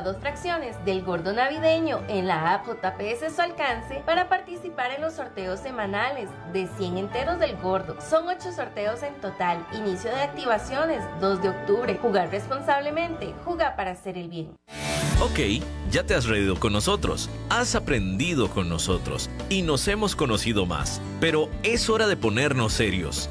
Dos fracciones del gordo navideño en la app JPS su alcance para participar en los sorteos semanales de 100 enteros del gordo. Son 8 sorteos en total. Inicio de activaciones 2 de octubre. Jugar responsablemente. Jugar para hacer el bien. Ok, ya te has reído con nosotros, has aprendido con nosotros y nos hemos conocido más, pero es hora de ponernos serios.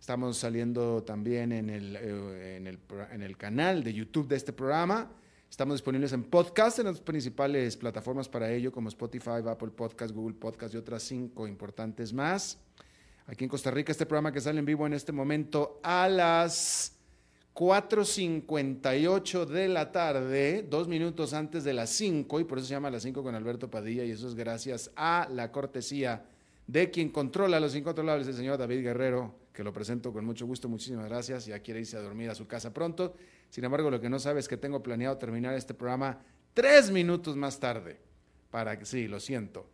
Estamos saliendo también en el, eh, en, el, en el, canal de YouTube de este programa. Estamos disponibles en podcast en las principales plataformas para ello, como Spotify, Apple Podcast, Google Podcast y otras cinco importantes más. Aquí en Costa Rica, este programa que sale en vivo en este momento a las 4.58 de la tarde, dos minutos antes de las 5, y por eso se llama las 5 con Alberto Padilla, y eso es gracias a la cortesía de quien controla los incontrolables, el señor David Guerrero, que lo presento con mucho gusto, muchísimas gracias, ya quiere irse a dormir a su casa pronto. Sin embargo, lo que no sabe es que tengo planeado terminar este programa tres minutos más tarde, para que, sí, lo siento.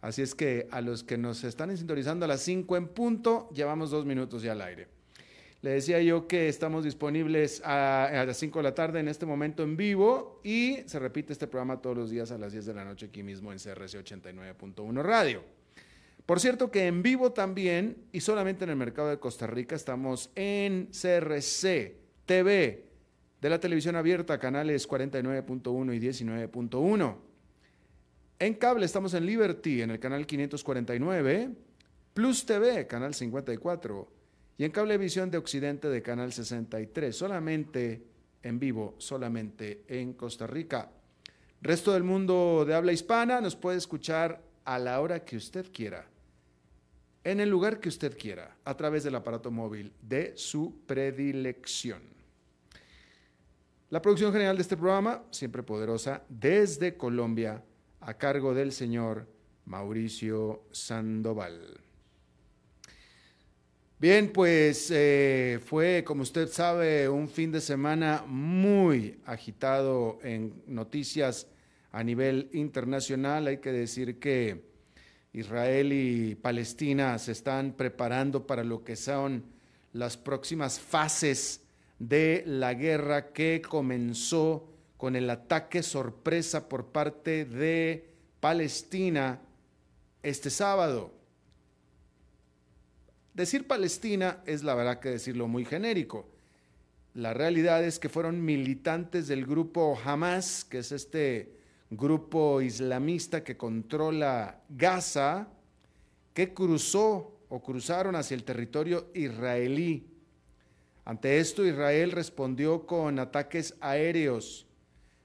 Así es que a los que nos están sintonizando a las 5 en punto, llevamos dos minutos ya al aire. Le decía yo que estamos disponibles a, a, las 5 de la tarde en este momento en vivo y se repite este programa todos los días a las 10 de la noche aquí mismo en CRC 89.1 Radio. Por cierto que en vivo también y solamente en el mercado de Costa Rica estamos en CRC TV de la televisión abierta, canales 49.1 y 19.1. En cable estamos en Liberty, en el canal 549, Plus TV, canal 54, y en Cablevisión de Occidente de canal 63, solamente en vivo, solamente en Costa Rica. Resto del mundo de habla hispana nos puede escuchar a la hora que usted quiera en el lugar que usted quiera, a través del aparato móvil de su predilección. La producción general de este programa, siempre poderosa, desde Colombia, a cargo del señor Mauricio Sandoval. Bien, pues eh, fue, como usted sabe, un fin de semana muy agitado en noticias a nivel internacional. Hay que decir que Israel y Palestina se están preparando para lo que son las próximas fases de la guerra que comenzó con el ataque sorpresa por parte de Palestina este sábado. Decir Palestina es la verdad que decirlo muy genérico. La realidad es que fueron militantes del grupo Hamas, que es este grupo islamista que controla Gaza, que cruzó o cruzaron hacia el territorio israelí. Ante esto, Israel respondió con ataques aéreos.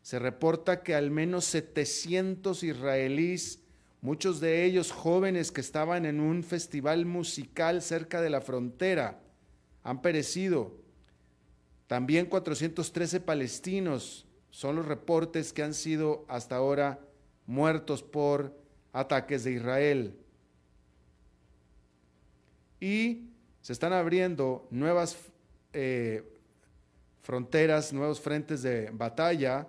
Se reporta que al menos 700 israelíes, muchos de ellos jóvenes que estaban en un festival musical cerca de la frontera, han perecido. También 413 palestinos son los reportes que han sido hasta ahora muertos por ataques de Israel. Y se están abriendo nuevas eh, fronteras, nuevos frentes de batalla,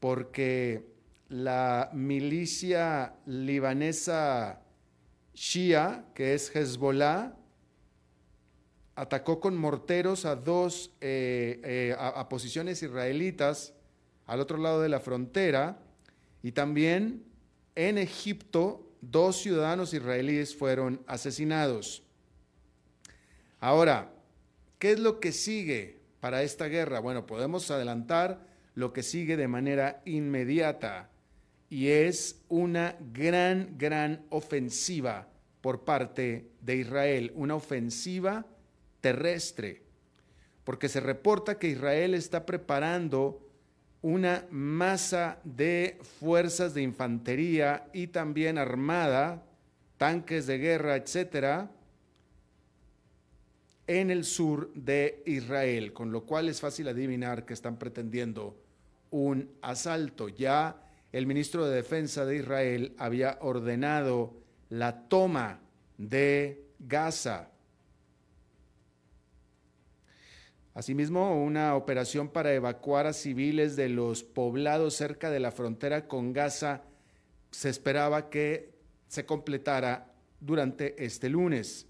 porque la milicia libanesa Shia, que es Hezbollah, atacó con morteros a dos, eh, eh, a, posiciones israelitas al otro lado de la frontera y también en Egipto dos ciudadanos israelíes fueron asesinados. Ahora, ¿qué es lo que sigue para esta guerra? Bueno, podemos adelantar lo que sigue de manera inmediata y es una gran, gran ofensiva por parte de Israel, una ofensiva terrestre, porque se reporta que Israel está preparando una masa de fuerzas de infantería y también armada, tanques de guerra, etcétera, en el sur de Israel, con lo cual es fácil adivinar que están pretendiendo un asalto. Ya el ministro de Defensa de Israel había ordenado la toma de Gaza. Asimismo, una operación para evacuar a civiles de los poblados cerca de la frontera con Gaza se esperaba que se completara durante este lunes.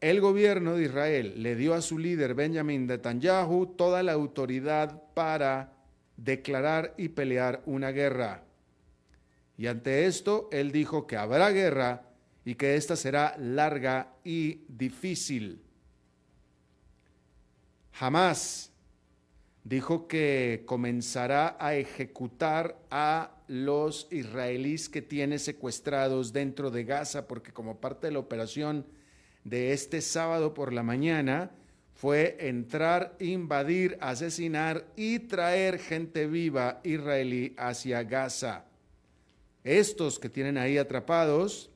El gobierno de Israel le dio a su líder Benjamin Netanyahu toda la autoridad para declarar y pelear una guerra. Y ante esto, él dijo que habrá guerra y que esta será larga y difícil. Jamás dijo que comenzará a ejecutar a los israelíes que tiene secuestrados dentro de Gaza, porque como parte de la operación de este sábado por la mañana fue entrar, invadir, asesinar y traer gente viva israelí hacia Gaza. Estos que tienen ahí atrapados,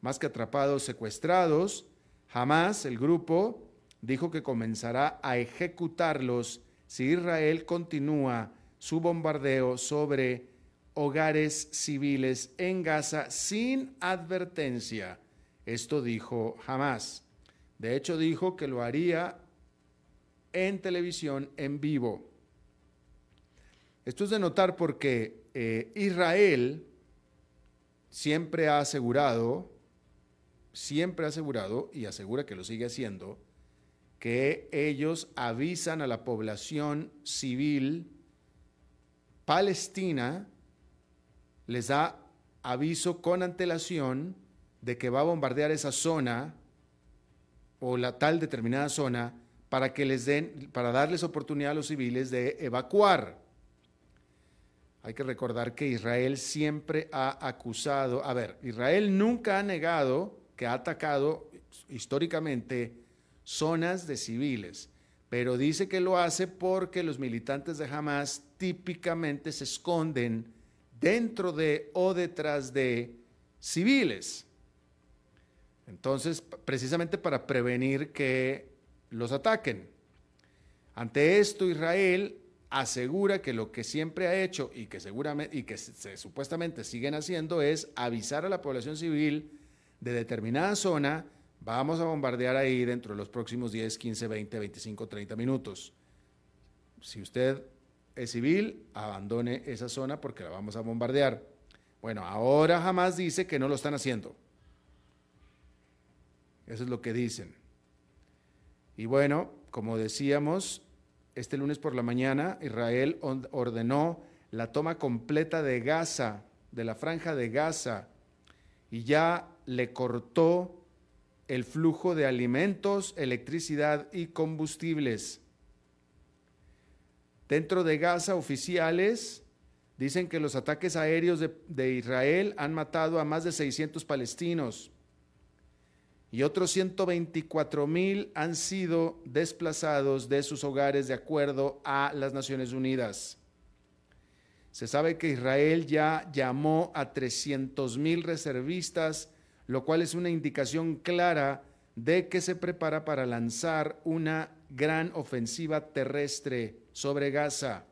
más que atrapados, secuestrados, jamás el grupo dijo que comenzará a ejecutarlos si Israel continúa su bombardeo sobre hogares civiles en Gaza sin advertencia. Esto dijo jamás. De hecho, dijo que lo haría en televisión en vivo. Esto es de notar porque eh, Israel siempre ha asegurado, siempre ha asegurado y asegura que lo sigue haciendo, que ellos avisan a la población civil palestina, les da aviso con antelación de que va a bombardear esa zona o la tal determinada zona para que les den, para darles oportunidad a los civiles de evacuar. Hay que recordar que Israel siempre ha acusado, a ver, Israel nunca ha negado que ha atacado históricamente zonas de civiles, pero dice que lo hace porque los militantes de Hamas típicamente se esconden dentro de o detrás de civiles. Entonces, precisamente para prevenir que los ataquen. Ante esto, Israel asegura que lo que siempre ha hecho y que seguramente y que supuestamente siguen haciendo es avisar a la población civil de determinada zona Vamos a bombardear ahí dentro de los próximos 10, 15, 20, 25, 30 minutos. Si usted es civil, abandone esa zona porque la vamos a bombardear. Bueno, ahora jamás dice que no lo están haciendo. Eso es lo que dicen. Y bueno, como decíamos, este lunes por la mañana Israel ordenó la toma completa de Gaza, de la franja de Gaza, y ya le cortó el flujo de alimentos, electricidad y combustibles. Dentro de Gaza, oficiales dicen que los ataques aéreos de, Israel han matado a más de 600 palestinos y otros 124 mil han sido desplazados de sus hogares de acuerdo a las Naciones Unidas. Se sabe que Israel ya llamó a 300 mil reservistas lo cual es una indicación clara de que se prepara para lanzar una gran ofensiva terrestre sobre Gaza.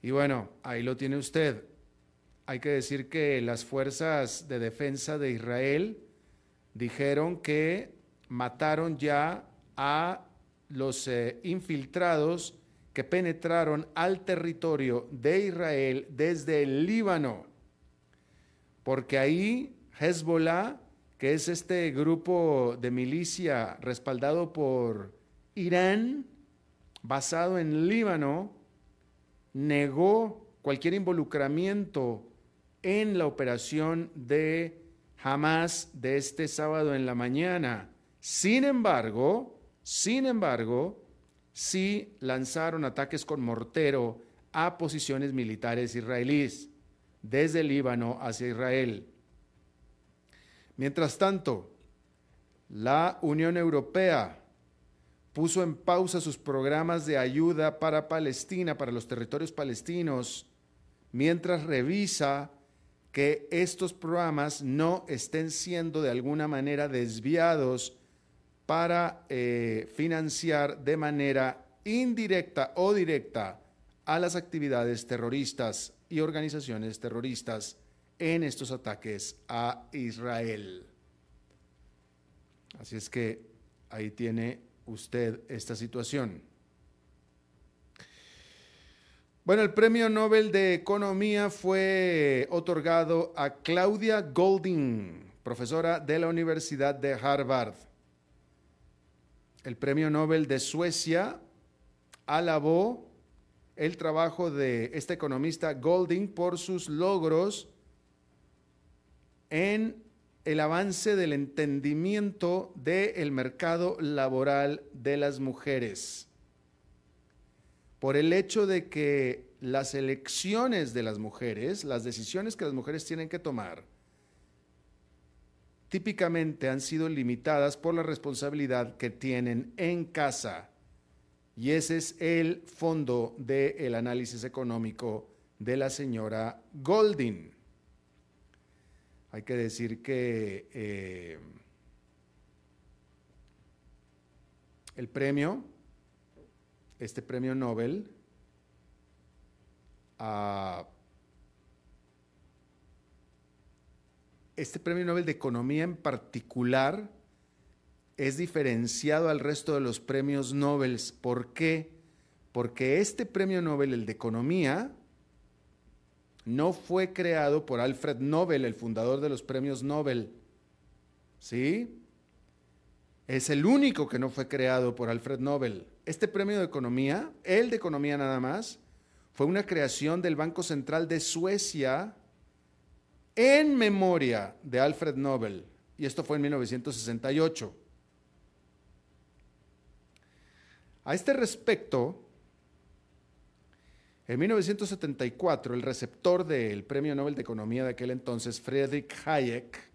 Y bueno, ahí lo tiene usted. Hay que decir que las fuerzas de defensa de Israel dijeron que mataron ya a los eh, infiltrados que penetraron al territorio de Israel desde el Líbano porque ahí Hezbollah, que es este grupo de milicia respaldado por Irán, basado en Líbano, negó cualquier involucramiento en la operación de Hamas de este sábado en la mañana. Sin embargo, sin embargo, sí lanzaron ataques con mortero a posiciones militares israelíes desde Líbano hacia Israel. Mientras tanto, la Unión Europea puso en pausa sus programas de ayuda para Palestina, para los territorios palestinos, mientras revisa que estos programas no estén siendo de alguna manera desviados para eh, financiar de manera indirecta o directa a las actividades terroristas y organizaciones terroristas en estos ataques a Israel. Así es que ahí tiene usted esta situación. Bueno, el premio Nobel de Economía fue otorgado a Claudia Golding, profesora de la Universidad de Harvard. El premio Nobel de Suecia alabó el trabajo de esta economista Golding por sus logros en el avance del entendimiento del mercado laboral de las mujeres. Por el hecho de que las elecciones de las mujeres, las decisiones que las mujeres tienen que tomar, típicamente han sido limitadas por la responsabilidad que tienen en casa. Y ese es el fondo del análisis económico de la señora Golding. Hay que decir que eh, el premio, este premio Nobel, este premio Nobel de Economía en particular es diferenciado al resto de los premios Nobel. ¿Por qué? Porque este premio Nobel, el de Economía, no fue creado por Alfred Nobel, el fundador de los premios Nobel. ¿Sí? Es el único que no fue creado por Alfred Nobel. Este premio de economía, el de economía nada más, fue una creación del Banco Central de Suecia en memoria de Alfred Nobel. Y esto fue en 1968. A este respecto, en 1974, el receptor del Premio Nobel de Economía de aquel entonces, Friedrich Hayek,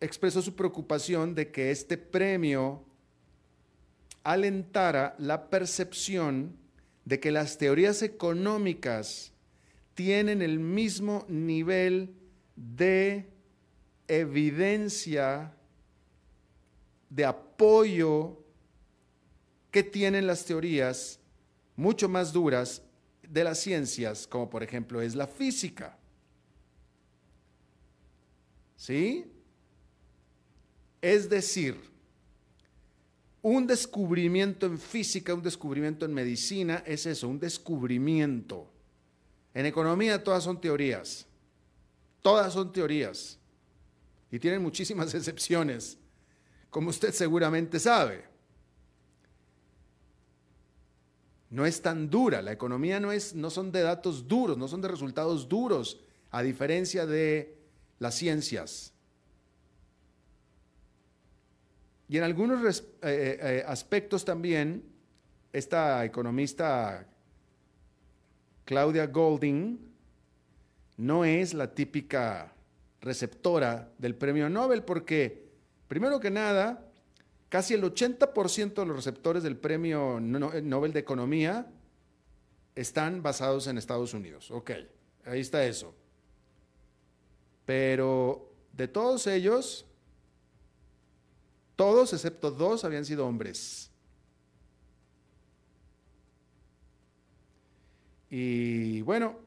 expresó su preocupación de que este premio alentara la percepción de que las teorías económicas tienen el mismo nivel de evidencia, de apoyo que tienen las teorías mucho más duras de las ciencias, como por ejemplo es la física. ¿Sí? Es decir, un descubrimiento en física, un descubrimiento en medicina, es eso, un descubrimiento. En economía todas son teorías, todas son teorías y tienen muchísimas excepciones, como usted seguramente sabe. no es tan dura. La economía no, es, no son de datos duros, no son de resultados duros, a diferencia de las ciencias. Y en algunos eh, eh, eh, aspectos también, esta economista Claudia Golding no es la típica receptora del premio Nobel porque, primero que nada, Casi el 80% de los receptores del Premio Nobel de Economía están basados en Estados Unidos. Ok, ahí está eso. Pero de todos ellos, todos excepto dos habían sido hombres. Y bueno,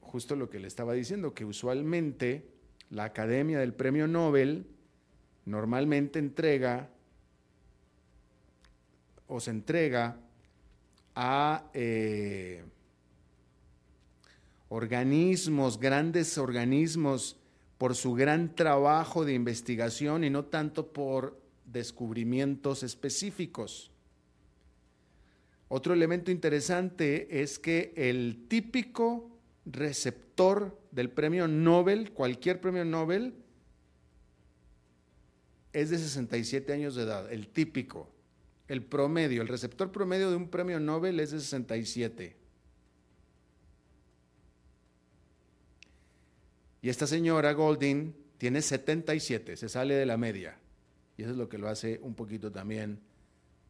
justo lo que le estaba diciendo, que usualmente la Academia del Premio Nobel normalmente entrega o se entrega a eh, organismos, grandes organismos por su gran trabajo de investigación y no tanto por descubrimientos específicos. Otro elemento interesante es que el típico receptor del premio Nobel, cualquier premio Nobel, es de 67 años de edad, el típico, el promedio, el receptor promedio de un premio Nobel es de 67. Y esta señora Golding tiene 77, se sale de la media. Y eso es lo que lo hace un poquito también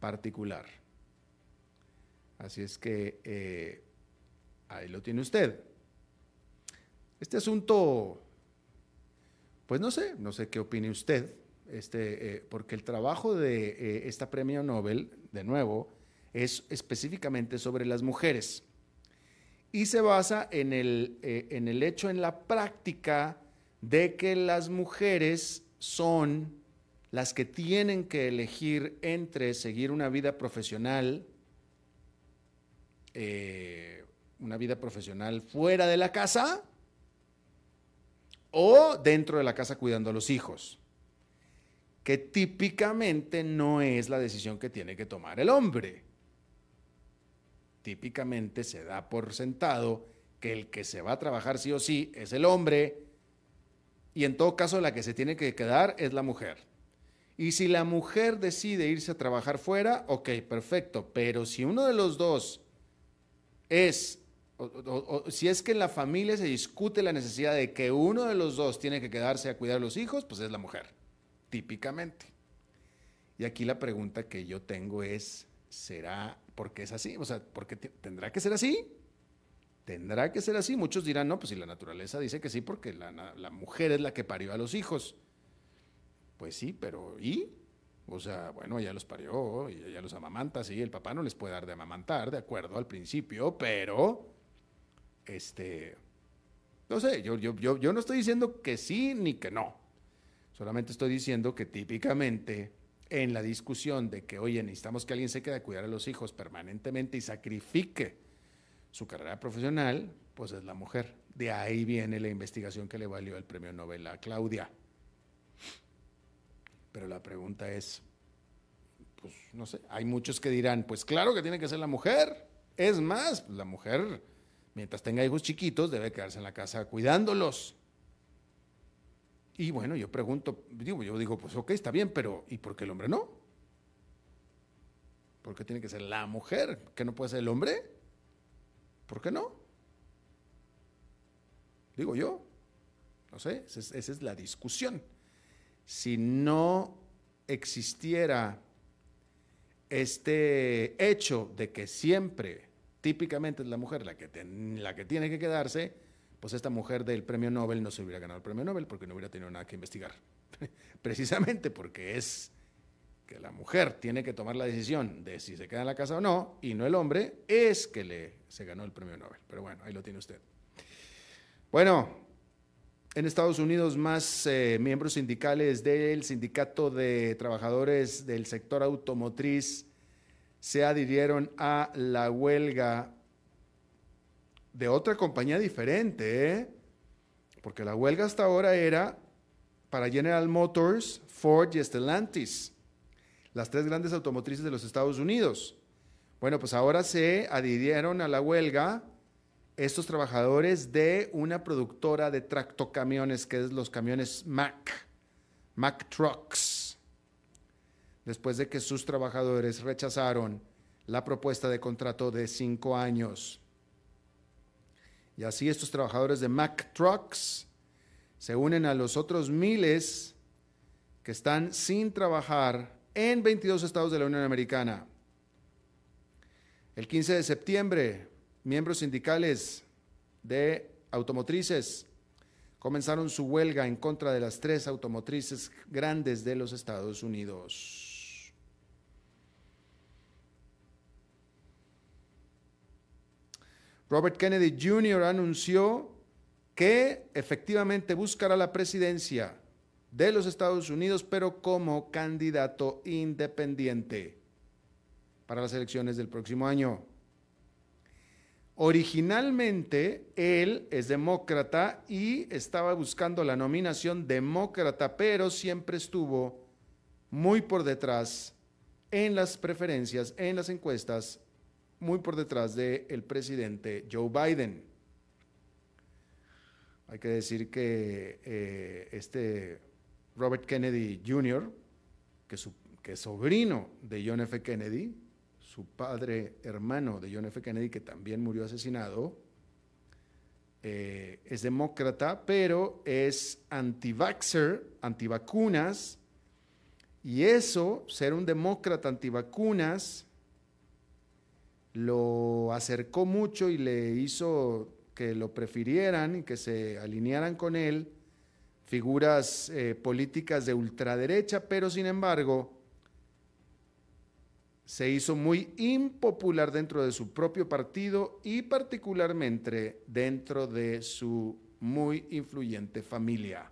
particular. Así es que eh, ahí lo tiene usted. Este asunto, pues no sé, no sé qué opine usted, este, eh, porque el trabajo de eh, esta premio Nobel, de nuevo, es específicamente sobre las mujeres. Y se basa en el, en el hecho, en la práctica de que las mujeres son las que tienen que elegir entre seguir una vida profesional, eh, una vida profesional fuera de la casa o dentro de la casa cuidando a los hijos, que típicamente no es la decisión que tiene que tomar el hombre. Típicamente se da por sentado que el que se va a trabajar sí o sí es el hombre y en todo caso la que se tiene que quedar es la mujer. Y si la mujer decide irse a trabajar fuera, ok, perfecto. Pero si uno de los dos es, o, si es que en la familia se discute la necesidad de que uno de los dos tiene que quedarse a cuidar a los hijos, pues es la mujer, típicamente. Y aquí la pregunta que yo tengo es, ¿será porque es así? O sea, ¿por qué tendrá que ser así? Tendrá que ser así. Muchos dirán, no, pues si la naturaleza dice que sí, porque la, mujer es la que parió a los hijos. Pues sí, pero ¿y? O sea, bueno, ella los parió y ella los amamanta, sí, el papá no les puede dar de amamantar, de acuerdo, al principio, pero, este, no sé, yo, yo, yo, yo no estoy diciendo que sí ni que no. Solamente estoy diciendo que típicamente en la discusión de que, oye, necesitamos que alguien se quede a cuidar a los hijos permanentemente y sacrifique su carrera profesional, pues es la mujer. De ahí viene la investigación que le valió el premio Nobel a Claudia. Pero la pregunta es, pues no sé, hay muchos que dirán, pues claro que tiene que ser la mujer. Es más, la mujer, mientras tenga hijos chiquitos, debe quedarse en la casa cuidándolos. Y bueno, yo pregunto, digo, yo digo, pues ok, está bien, pero ¿y por qué el hombre no? ¿Por qué tiene que ser la mujer? ¿Que no puede ser el hombre? ¿Por qué no? Digo yo. No sé, esa es la discusión si no existiera este hecho de que siempre, típicamente es la mujer la que, la que tiene que quedarse, pues esta mujer del premio Nobel no se hubiera ganado el premio Nobel porque no hubiera tenido nada que investigar. Precisamente porque es que la mujer tiene que tomar la decisión de si se queda en la casa o no, y no el hombre, es que le, se ganó el premio Nobel. Pero bueno, ahí lo tiene usted. Bueno, en Estados Unidos, más eh, miembros sindicales del Sindicato de Trabajadores del Sector Automotriz se adhirieron a la huelga de otra compañía diferente, ¿eh? porque la huelga hasta ahora era para General Motors, Ford y Stellantis, las tres grandes automotrices de los Estados Unidos. Bueno, pues ahora se adhirieron a la huelga estos trabajadores de una productora de tractocamiones, que es los camiones Mack, Mack Trucks, después de que sus trabajadores rechazaron la propuesta de contrato de cinco años. Y así estos trabajadores de Mack Trucks se unen a los otros miles que están sin trabajar en 22 estados de la Unión Americana. El 15 de septiembre, miembros sindicales de automotrices comenzaron su huelga en contra de las tres automotrices grandes de los Estados Unidos. Robert Kennedy Jr. anunció que efectivamente buscará la presidencia de los Estados Unidos, pero como candidato independiente para las elecciones del próximo año. Originalmente él es demócrata y estaba buscando la nominación demócrata, pero siempre estuvo muy por detrás en las preferencias, en las encuestas, muy por detrás del presidente Joe Biden. Hay que decir que eh, este Robert Kennedy Jr., que, es sobrino de John F. Kennedy, su padre hermano de John F. Kennedy, que también murió asesinado, eh, es demócrata, pero es anti-vaxxer, antivacunas, y eso, ser un demócrata antivacunas, lo acercó mucho y le hizo que lo prefirieran y que se alinearan con él figuras eh, políticas de ultraderecha, pero sin embargo, se hizo muy impopular dentro de su propio partido y particularmente dentro de su muy influyente familia.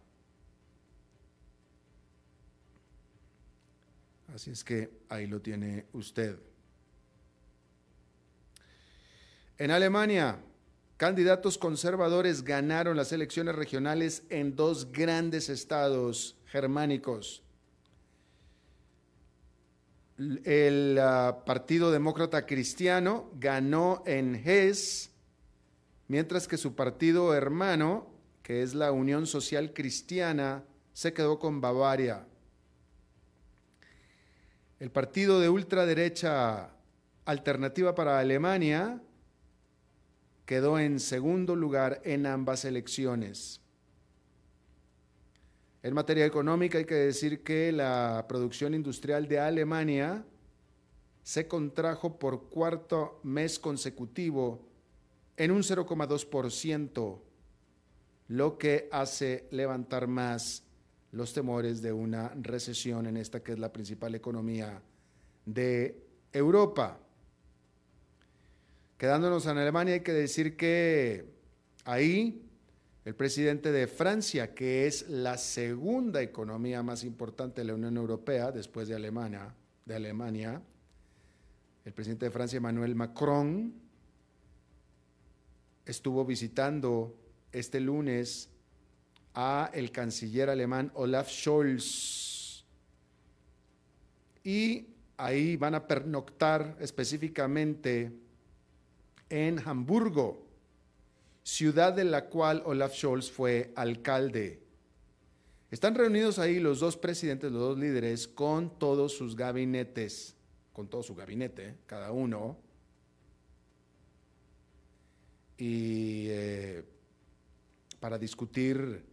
Así es que ahí lo tiene usted. En Alemania, candidatos conservadores ganaron las elecciones regionales en dos grandes estados germánicos el ah, Partido Demócrata Cristiano ganó en Hesse, mientras que su partido hermano, que es la Unión Social Cristiana, se quedó con Bavaria. El partido de ultraderecha Alternativa para Alemania quedó en segundo lugar en ambas elecciones. En materia económica hay que decir que la producción industrial de Alemania se contrajo por cuarto mes consecutivo en un 0,2%, lo que hace levantar más los temores de una recesión en esta que es la principal economía de Europa. Quedándonos en Alemania hay que decir que ahí el presidente de Francia, que es la segunda economía más importante de la Unión Europea después de Alemania, de Alemania, el presidente de Francia, Emmanuel Macron, estuvo visitando este lunes a el canciller alemán Olaf Scholz. Y ahí van a pernoctar específicamente en Hamburgo ciudad de la cual Olaf Scholz fue alcalde. Están reunidos ahí los dos presidentes, los dos líderes, con todos sus gabinetes, con todo su gabinete, cada uno. Y eh, para discutir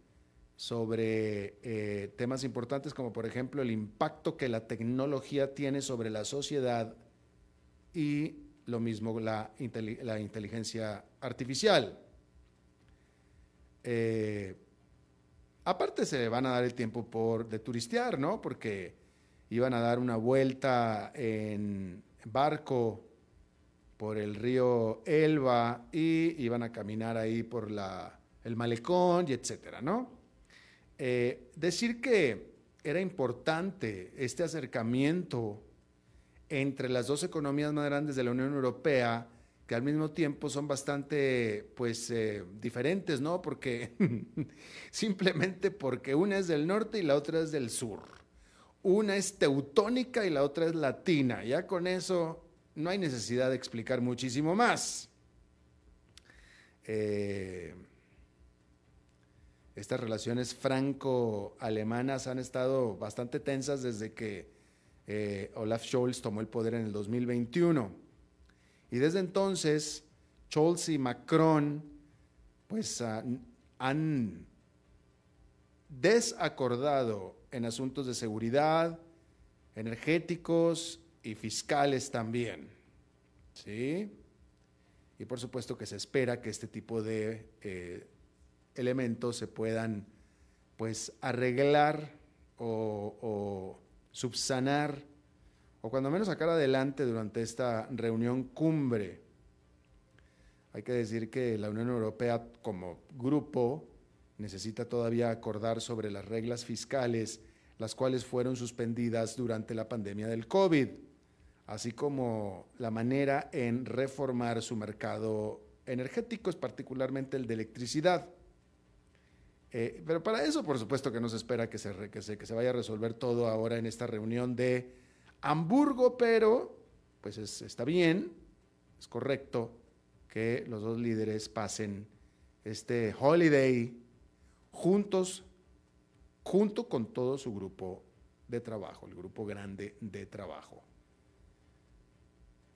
sobre eh, temas importantes como por ejemplo el impacto que la tecnología tiene sobre la sociedad y lo mismo la, la inteligencia artificial. Eh, aparte se van a dar el tiempo por, de turistear, ¿no? Porque iban a dar una vuelta en barco por el río Elba y iban a caminar ahí por la, el malecón y etcétera, ¿no? Eh, decir que era importante este acercamiento entre las dos economías más grandes de la Unión Europea que al mismo tiempo son bastante, pues, eh, diferentes, ¿no? Porque simplemente porque una es del norte y la otra es del sur. Una es teutónica y la otra es latina. Ya con eso no hay necesidad de explicar muchísimo más. Eh, estas relaciones franco-alemanas han estado bastante tensas desde que eh, Olaf Scholz tomó el poder en el 2021. Y desde entonces, Scholz y Macron pues ah, han desacordado en asuntos de seguridad, energéticos y fiscales también. ¿Sí? Y por supuesto que se espera que este tipo de eh, elementos se puedan pues arreglar o, o subsanar o cuando menos sacar adelante durante esta reunión cumbre. Hay que decir que la Unión Europea como grupo necesita todavía acordar sobre las reglas fiscales, las cuales fueron suspendidas durante la pandemia del COVID, así como la manera en reformar su mercado energéticos, particularmente el de electricidad. Eh, pero para eso, por supuesto, que no se espera que se, que, se, que se vaya a resolver todo ahora en esta reunión de Hamburgo, pero pues está bien, es correcto que los dos líderes pasen este holiday juntos, junto con todo su grupo de trabajo, el grupo grande de trabajo.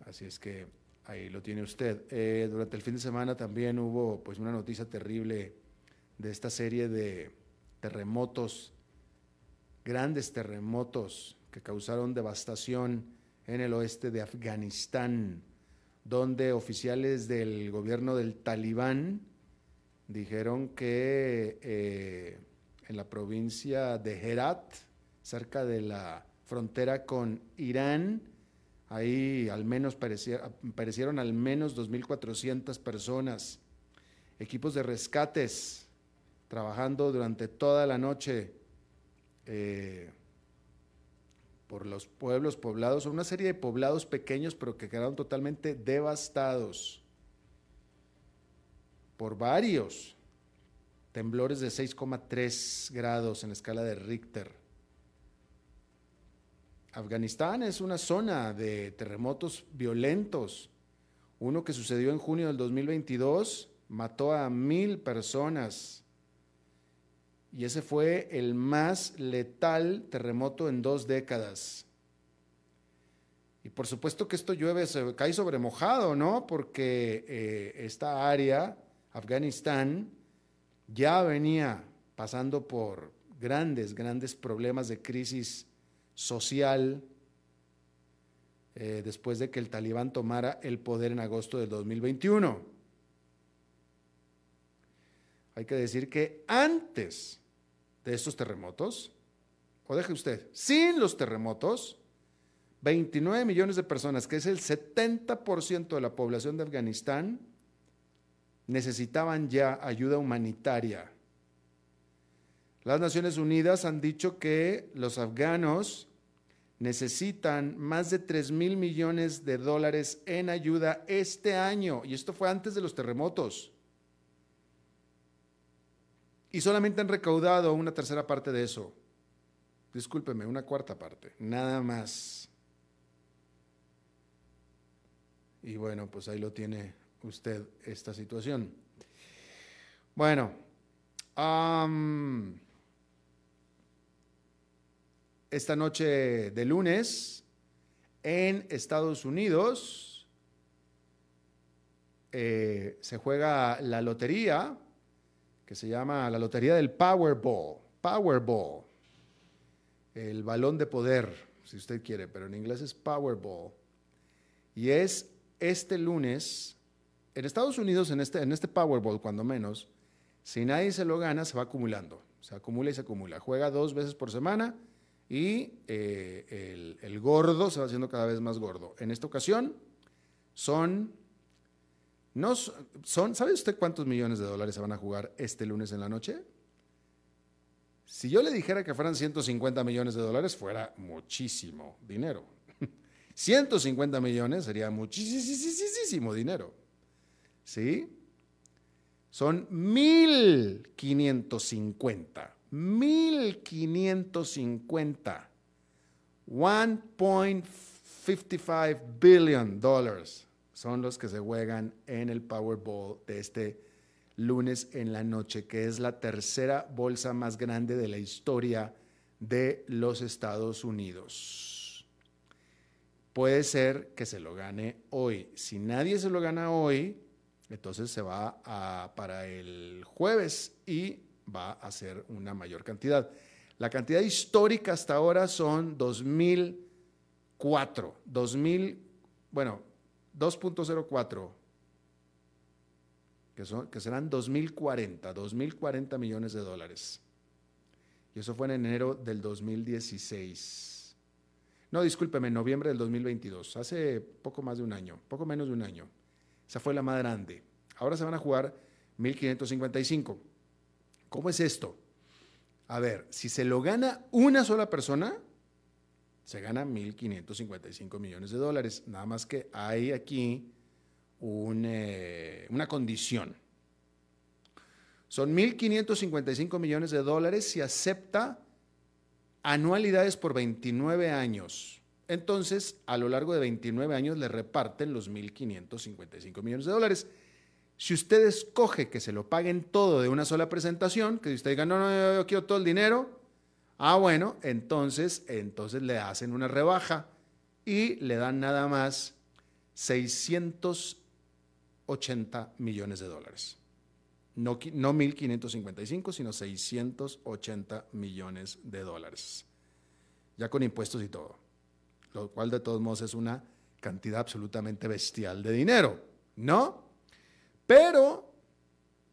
Así es que ahí lo tiene usted. Eh, durante el fin de semana también hubo pues una noticia terrible de esta serie de terremotos, grandes terremotos que causaron devastación en el oeste de Afganistán, donde oficiales del gobierno del talibán dijeron que eh, en la provincia de Herat, cerca de la frontera con Irán, ahí al menos perecieron al menos 2.400 personas, equipos de rescates trabajando durante toda la noche eh, por los pueblos poblados, una serie de poblados pequeños pero que quedaron totalmente devastados por varios temblores de 6,3 grados en la escala de Richter. Afganistán es una zona de terremotos violentos. Uno que sucedió en junio del 2022 mató a mil personas. Y ese fue el más letal terremoto en dos décadas. Y por supuesto que esto llueve, se cae sobre mojado, ¿no? Porque eh, esta área Afganistán ya venía pasando por grandes, grandes problemas de crisis social eh, después de que el talibán tomara el poder en agosto del 2021. Hay que decir que antes de estos terremotos, o deje usted, sin los terremotos, 29 millones de personas, que es el 70% de la población de Afganistán, necesitaban ya ayuda humanitaria. Las Naciones Unidas han dicho que los afganos necesitan más de 3 mil millones de dólares en ayuda este año, y esto fue antes de los terremotos. Y solamente han recaudado una tercera parte de eso. Discúlpeme, una cuarta parte, nada más. Y bueno, pues ahí lo tiene usted esta situación. Bueno, esta noche de lunes en Estados Unidos eh, se juega la lotería que se llama la lotería del Powerball. Powerball. El balón de poder, si usted quiere, pero en inglés es Powerball. Y es este lunes en Estados Unidos, en este, en este Powerball, cuando menos, si nadie se lo gana, se va acumulando. Se acumula y se acumula. Juega dos veces por semana y eh, el, gordo se va haciendo cada vez más gordo. En esta ocasión son, no, son, ¿sabe usted cuántos millones de dólares se van a jugar este lunes en la noche? Si yo le dijera que fueran 150 millones de dólares, fuera muchísimo dinero. 150 millones sería muchísimo dinero. ¿sí? Son 1550. 1550. 1.55 billion dollars son los que se juegan en el Powerball de este lunes en la noche, que es la tercera bolsa más grande de la historia de los Estados Unidos. Puede ser que se lo gane hoy. Si nadie se lo gana hoy, entonces se va a, para el jueves y va a ser una mayor cantidad. La cantidad histórica hasta ahora son 2004, 2000, bueno, 2.04, que, que serán 2040, 2040 millones de dólares. Y eso fue en enero del 2016. No, discúlpeme, en noviembre del 2022, hace poco más de un año, poco menos de un año. Esa fue la más grande. Ahora se van a jugar 1555. ¿Cómo es esto? A ver, si se lo gana una sola persona, se gana 1.555 millones de dólares. Nada más que hay aquí eh, una condición. Son 1.555 millones de dólares si acepta anualidades por 29 años. Entonces, a lo largo de 29 años le reparten los 1.555 millones de dólares. Si usted escoge que se lo paguen todo de una sola presentación, que usted diga, no, no, yo quiero todo el dinero, ah, bueno, entonces, entonces le hacen una rebaja y le dan nada más 680 millones de dólares. No, no 1.555, sino 680 millones de dólares. Ya con impuestos y todo. Lo cual de todos modos es una cantidad absolutamente bestial de dinero, ¿no? Pero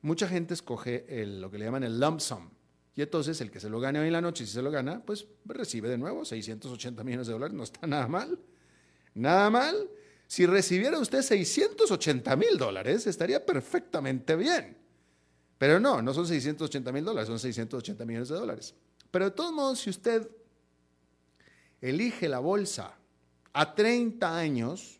mucha gente escoge lo que le llaman el lump sum. Y entonces el que se lo gane hoy en la noche, si se lo gana, pues recibe de nuevo 680 millones de dólares. No está nada mal. Nada mal. Si recibiera usted 680 mil dólares, estaría perfectamente bien. Pero no, no son 680 mil dólares, son 680 millones de dólares. Pero de todos modos, si usted elige la bolsa a 30 años,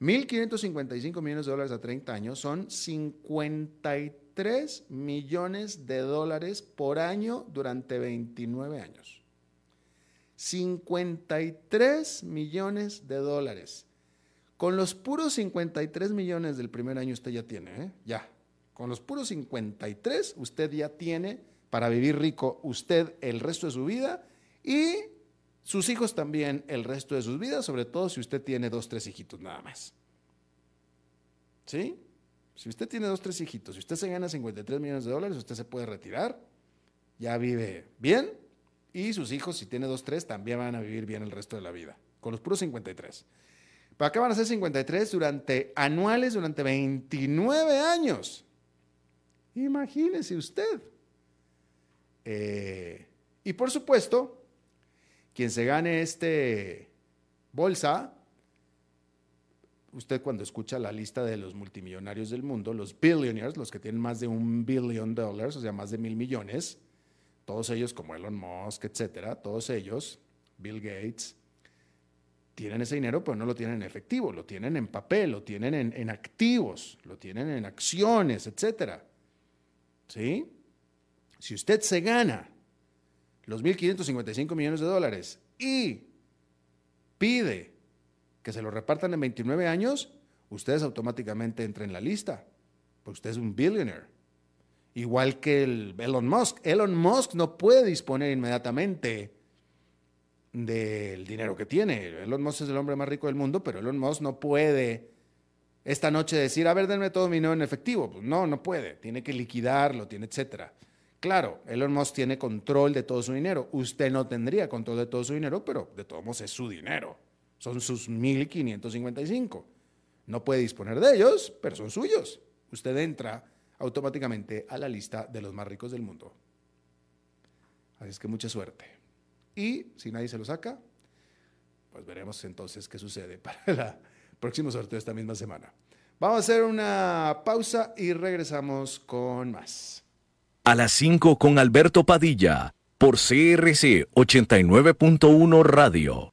1.555 millones de dólares a 30 años son 53 millones de dólares por año durante 29 años. 53 millones de dólares. Con los puros 53 millones del primer año usted ya tiene, ¿eh? ya. Con los puros 53 usted ya tiene para vivir rico usted el resto de su vida y sus hijos también el resto de sus vidas, sobre todo si usted tiene dos, tres hijitos nada más. ¿Sí? Si usted tiene dos, tres hijitos, si usted se gana 53 millones de dólares, usted se puede retirar, ya vive bien, y sus hijos, si tiene dos, tres, también van a vivir bien el resto de la vida, con los puros 53. Pero acá van a ser 53 durante anuales, durante 29 años. Imagínese usted. Eh, y por supuesto, quien se gane este bolsa, usted cuando escucha la lista de los multimillonarios del mundo, los billionaires, los que tienen más de un billion dólares, o sea, más de mil millones, todos ellos como Elon Musk, etcétera, todos ellos, Bill Gates, tienen ese dinero, pero no lo tienen en efectivo, lo tienen en papel, lo tienen en, en activos, lo tienen en acciones, etcétera. ¿Sí? Si usted se gana los 1.555 millones de dólares y pide que se lo repartan en 29 años, ustedes automáticamente entran en la lista, porque usted es un billionaire. Igual que el Elon Musk. Elon Musk no puede disponer inmediatamente del dinero que tiene. Elon Musk es el hombre más rico del mundo, pero Elon Musk no puede esta noche decir, a ver, denme todo mi dinero en efectivo. Pues no, no puede. Tiene que liquidarlo, tiene etcétera. Claro, Elon Musk tiene control de todo su dinero. Usted no tendría control de todo su dinero, pero de todos modos es su dinero. Son sus 1.555. No puede disponer de ellos, pero son suyos. Usted entra automáticamente a la lista de los más ricos del mundo. Así es que mucha suerte. Y si nadie se lo saca, pues veremos entonces qué sucede para el próximo sorteo esta misma semana. Vamos a hacer una pausa y regresamos con más a las 5 con Alberto Padilla por CRC 89.1 Radio.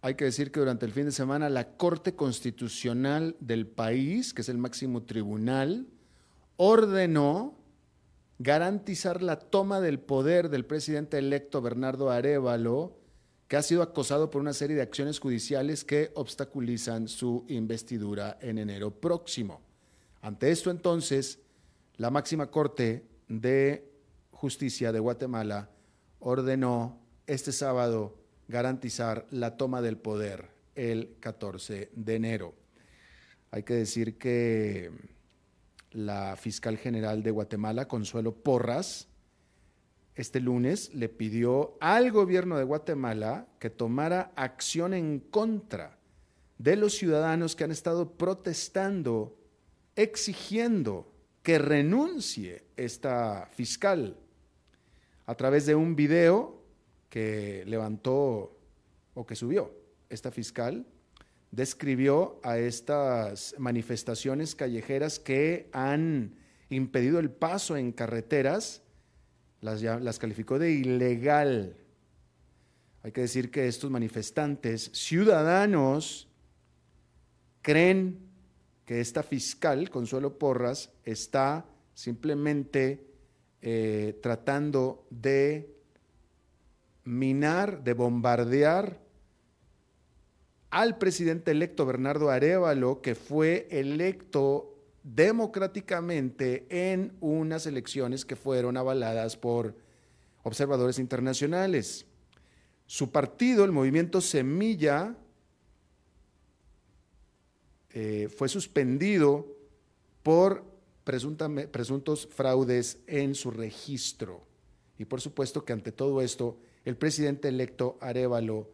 hay que decir que durante el fin de semana la Corte Constitucional del país, que es el máximo tribunal, ordenó garantizar la toma del poder del presidente electo Bernardo Arevalo que ha sido acosado por una serie de acciones judiciales que obstaculizan su investidura en enero próximo. Ante esto entonces, la máxima corte de justicia de Guatemala ordenó este sábado garantizar la toma del poder el 14 de enero. Hay que decir que la fiscal general de Guatemala, Consuelo Porras, este lunes le pidió al gobierno de Guatemala que tomara acción en contra de los ciudadanos que han estado protestando, exigiendo que renuncie esta fiscal a través de un video que levantó o que subió esta fiscal, describió a estas manifestaciones callejeras que han impedido el paso en carreteras las, calificó de ilegal. Hay que decir que estos manifestantes, ciudadanos, creen que esta fiscal, Consuelo Porras, está simplemente eh, tratando de minar, de bombardear al presidente electo Bernardo Arevalo, que fue electo democráticamente en unas elecciones que fueron avaladas por observadores internacionales. Su partido, el movimiento Semilla, eh, fue suspendido por presuntos fraudes en su registro. Y por supuesto que ante todo esto, el presidente electo Arevalo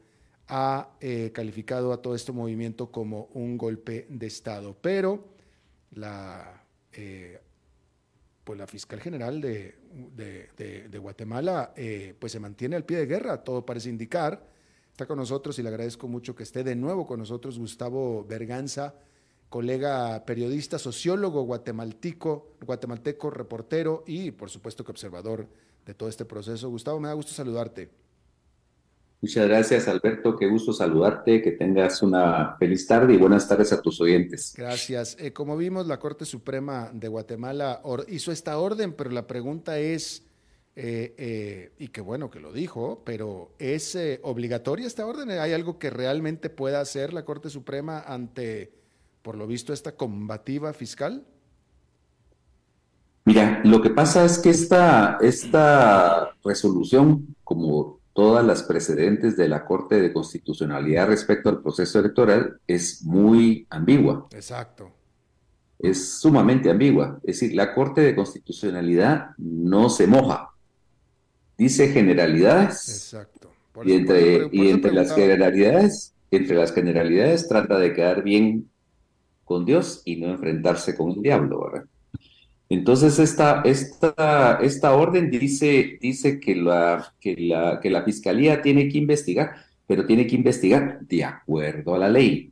ha eh, calificado a todo este movimiento como un golpe de Estado. Pero la, eh, pues la fiscal general de, Guatemala eh, pues se mantiene al pie de guerra, todo parece indicar. Está con nosotros y le agradezco mucho que esté de nuevo con nosotros Gustavo Berganza, colega periodista, sociólogo guatemalteco, guatemalteco, reportero y por supuesto que observador de todo este proceso. Gustavo, me da gusto saludarte. Muchas gracias, Alberto. Qué gusto saludarte, que tengas una feliz tarde y buenas tardes a tus oyentes. Gracias. Eh, como vimos, la Corte Suprema de Guatemala hizo esta orden, pero la pregunta es, eh, eh, y qué bueno que lo dijo, pero ¿es obligatoria esta orden? ¿Hay algo que realmente pueda hacer la Corte Suprema ante, por lo visto, esta combativa fiscal? Mira, lo que pasa es que esta, esta resolución, como todas las precedentes de la Corte de Constitucionalidad respecto al proceso electoral es muy ambigua. Exacto. Es sumamente ambigua. Es decir, la Corte de Constitucionalidad no se moja. Dice generalidades. Exacto. y entre, y entre las generalidades, entre las generalidades trata de quedar bien con Dios y no enfrentarse con el diablo, ¿verdad? Entonces, esta, esta, esta orden dice, dice que, la, que, la, que la fiscalía tiene que investigar, pero tiene que investigar de acuerdo a la ley.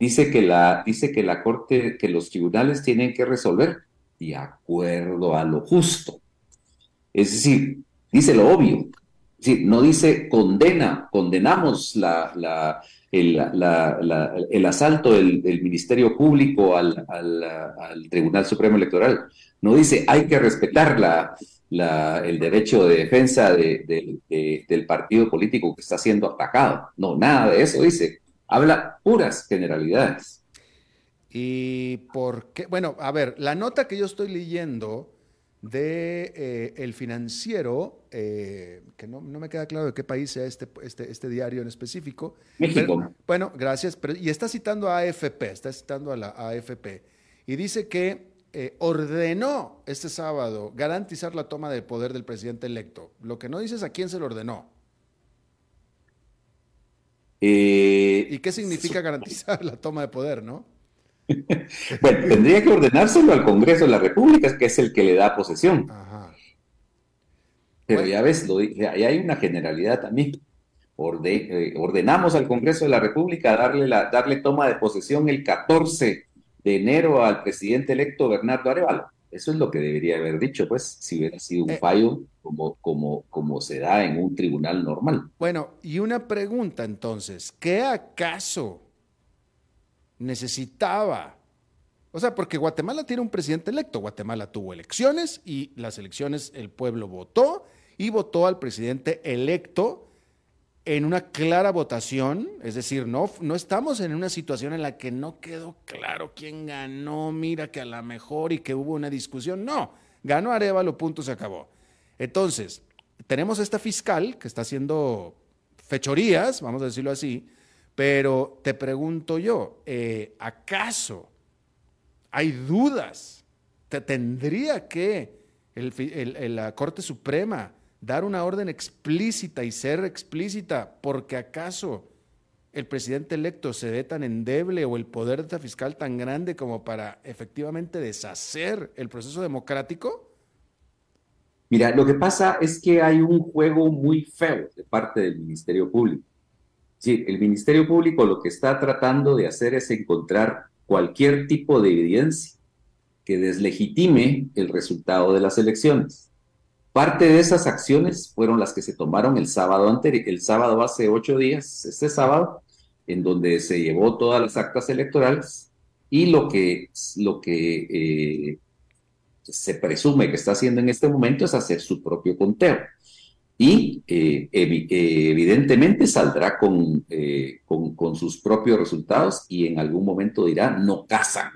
Dice que la, dice que la corte, que los tribunales tienen que resolver de acuerdo a lo justo. Es decir, dice lo obvio. No dice condena, condenamos el, asalto del, Ministerio Público al, Tribunal Supremo Electoral. No dice hay que respetar el derecho de defensa del partido político que está siendo atacado. No, nada de eso dice. Habla puras generalidades. Y por qué, bueno, a ver, la nota que yo estoy leyendo de eh, El Financiero, eh, que no, me queda claro de qué país sea este, este, este diario en específico. México. bueno, gracias. Pero, y está citando a AFP, está citando a la AFP. Y dice que eh, ordenó este sábado garantizar la toma de poder del presidente electo. Lo que no dices a quién se lo ordenó. ¿Y qué significa garantizar la toma de poder, no? bueno, tendría que ordenárselo al Congreso de la República, que es el que le da posesión. Pero ya ves, lo, hay una generalidad también. Eh, ordenamos al Congreso de la República darle, la, darle toma de posesión el 14 de enero al presidente electo Bernardo Arevalo. Eso es lo que debería haber dicho, pues, si hubiera sido un eh. fallo como, como, como se da en un tribunal normal. Bueno, y una pregunta entonces, ¿qué acaso necesitaba. O sea, porque Guatemala tiene un presidente electo. Guatemala tuvo elecciones y las elecciones el pueblo votó y votó al presidente electo en una clara votación, es decir, no, no estamos en una situación en la que no quedó claro quién ganó, mira que a lo mejor y que hubo una discusión, no, ganó Arevalo, punto, se acabó. Entonces, tenemos esta fiscal que está haciendo fechorías, vamos a decirlo así, pero te pregunto yo, eh, ¿acaso hay dudas? ¿Te tendría que la Corte Suprema dar una orden explícita y ser explícita porque acaso el presidente electo se ve tan endeble o el poder de esta fiscal tan grande como para efectivamente deshacer el proceso democrático? Mira, lo que pasa es que hay un juego muy feo de parte del Ministerio Público. Sí, el Ministerio Público lo que está tratando de hacer es encontrar cualquier tipo de evidencia que deslegitime el resultado de las elecciones. Parte de esas acciones fueron las que se tomaron el sábado anterior, el sábado hace ocho días, este sábado, en donde se llevó todas las actas electorales y lo que, lo que eh, se presume que está haciendo en este momento es hacer su propio conteo. Y eh, evidentemente saldrá con, eh, con, con, sus propios resultados y en algún momento dirá, no casan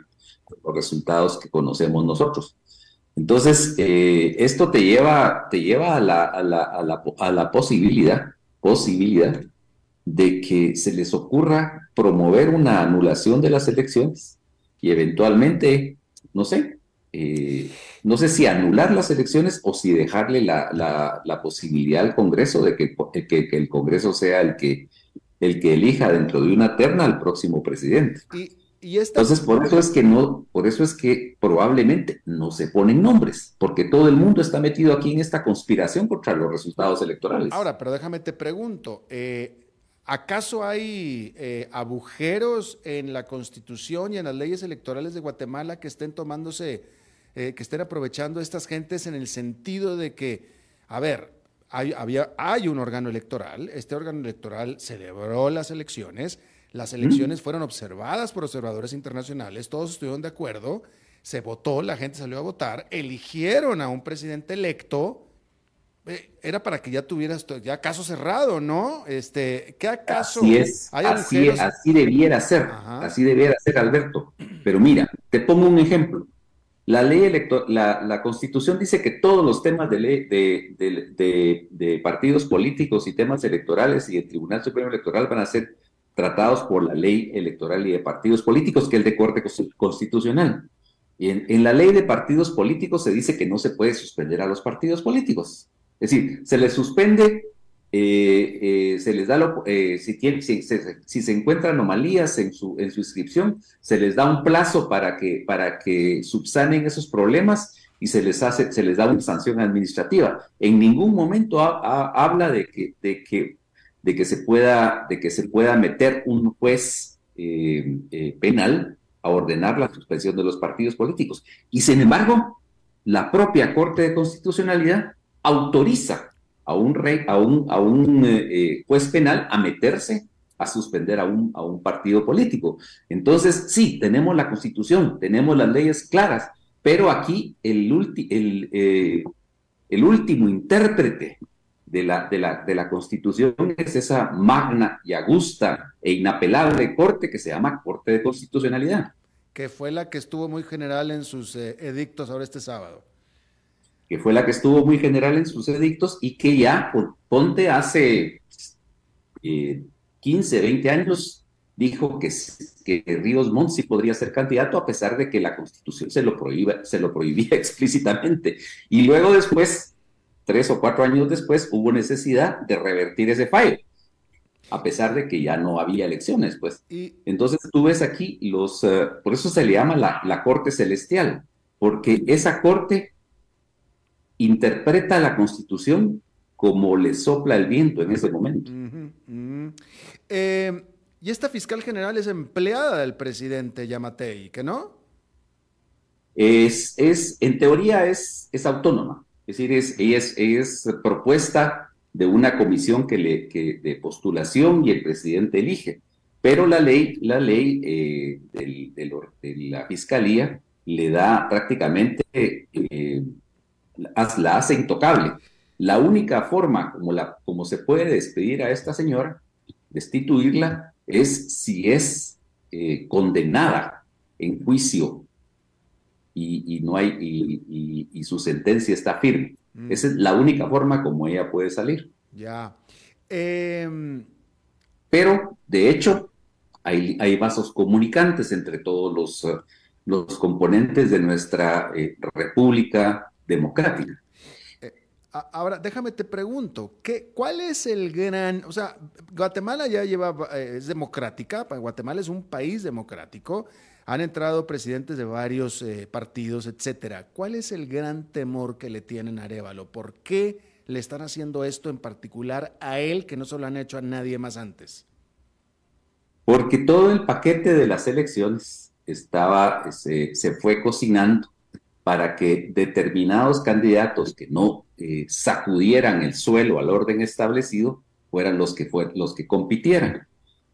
los resultados que conocemos nosotros. Entonces, eh, esto te lleva, te lleva a, la, a, la, a, la, a la posibilidad, posibilidad de que se les ocurra promover una anulación de las elecciones y eventualmente, no sé, eh, no sé si anular las elecciones o si dejarle la, la, la posibilidad al Congreso de que, que, que, el Congreso sea el que, el que elija dentro de una terna al próximo presidente. Y, entonces, por eso es que no, por eso es que probablemente no se ponen nombres, porque todo el mundo está metido aquí en esta conspiración contra los resultados electorales. Ahora, pero déjame te pregunto, eh, ¿acaso hay eh, agujeros en la Constitución y en las leyes electorales de Guatemala que estén tomándose, eh, que estén aprovechando estas gentes en el sentido de que, a ver, hay, había, hay un órgano electoral, este órgano electoral celebró las elecciones las elecciones fueron observadas por observadores internacionales, todos estuvieron de acuerdo, se votó, la gente salió a votar, eligieron a un presidente electo. Eh, era para que ya tuvieras ya caso cerrado, ¿no? Este, ¿qué acaso así es, así, así debiera ser, así debiera ser, Alberto. Pero mira, te pongo un ejemplo. La ley electoral, la, constitución dice que todos los temas de, ley, de, de, partidos políticos y temas electorales y el Tribunal Supremo Electoral van a ser tratados por la ley electoral y de partidos políticos, que es el de corte constitucional. Y en, la ley de partidos políticos se dice que no se puede suspender a los partidos políticos. Es decir, se les suspende, eh, eh, se les da, lo, eh, si, se encuentran anomalías en su, inscripción, se les da un plazo para que, para que subsanen esos problemas y se les, hace, se les da una sanción administrativa. En ningún momento habla de que, de que de que se pueda, de que se pueda meter un juez penal a ordenar la suspensión de los partidos políticos. Y sin embargo, la propia Corte de Constitucionalidad autoriza a un, rey, a un, a un eh, juez penal a meterse a suspender a un, a un partido político. Entonces, sí, tenemos la constitución, tenemos las leyes claras, pero aquí el, el, el último intérprete de la, de, la, de la Constitución es esa magna y augusta e inapelable corte que se llama Corte de Constitucionalidad. Que fue la que estuvo muy general en sus eh, edictos ahora este sábado. Que fue la que estuvo muy general en sus edictos y que ya, ponte, hace 15, eh, 20 años dijo que, que Ríos Montt sí podría ser candidato a pesar de que la Constitución se lo, prohíba, se lo prohibía explícitamente. Y luego después tres o cuatro años después hubo necesidad de revertir ese fallo, a pesar de que ya no había elecciones, pues. Entonces tú ves aquí los, eh, por eso se le llama la, Corte Celestial, porque esa Corte interpreta la Constitución como le sopla el viento en ese momento. Eh, y esta fiscal general es empleada del presidente Yamatei, ¿que no? Es, es, en teoría es, es autónoma. Es decir, es, es, es propuesta de una comisión que le, que, de postulación y el presidente elige. Pero la ley, la ley eh, del, de la fiscalía le da prácticamente, eh, la hace intocable. La única forma como, la, como se puede despedir a esta señora, destituirla, es si es eh, condenada en juicio y, no hay y, su sentencia está firme. Mm. Esa es la única forma como ella puede salir. Ya. Em, Pero, de hecho, hay, hay, vasos comunicantes entre todos los, los componentes de nuestra eh, república democrática. Ahora, déjame te pregunto, ¿qué, ¿cuál es el gran, o sea, Guatemala ya lleva, eh, es democrática, Guatemala es un país democrático, han entrado presidentes de varios eh, partidos, etcétera. ¿Cuál es el gran temor que le tienen a Arevalo? ¿Por qué le están haciendo esto en particular a él que no se lo han hecho a nadie más antes? Porque todo el paquete de las elecciones estaba, se, se fue cocinando para que determinados candidatos que no eh, sacudieran el suelo al orden establecido fueran los que, fue, los que compitieran.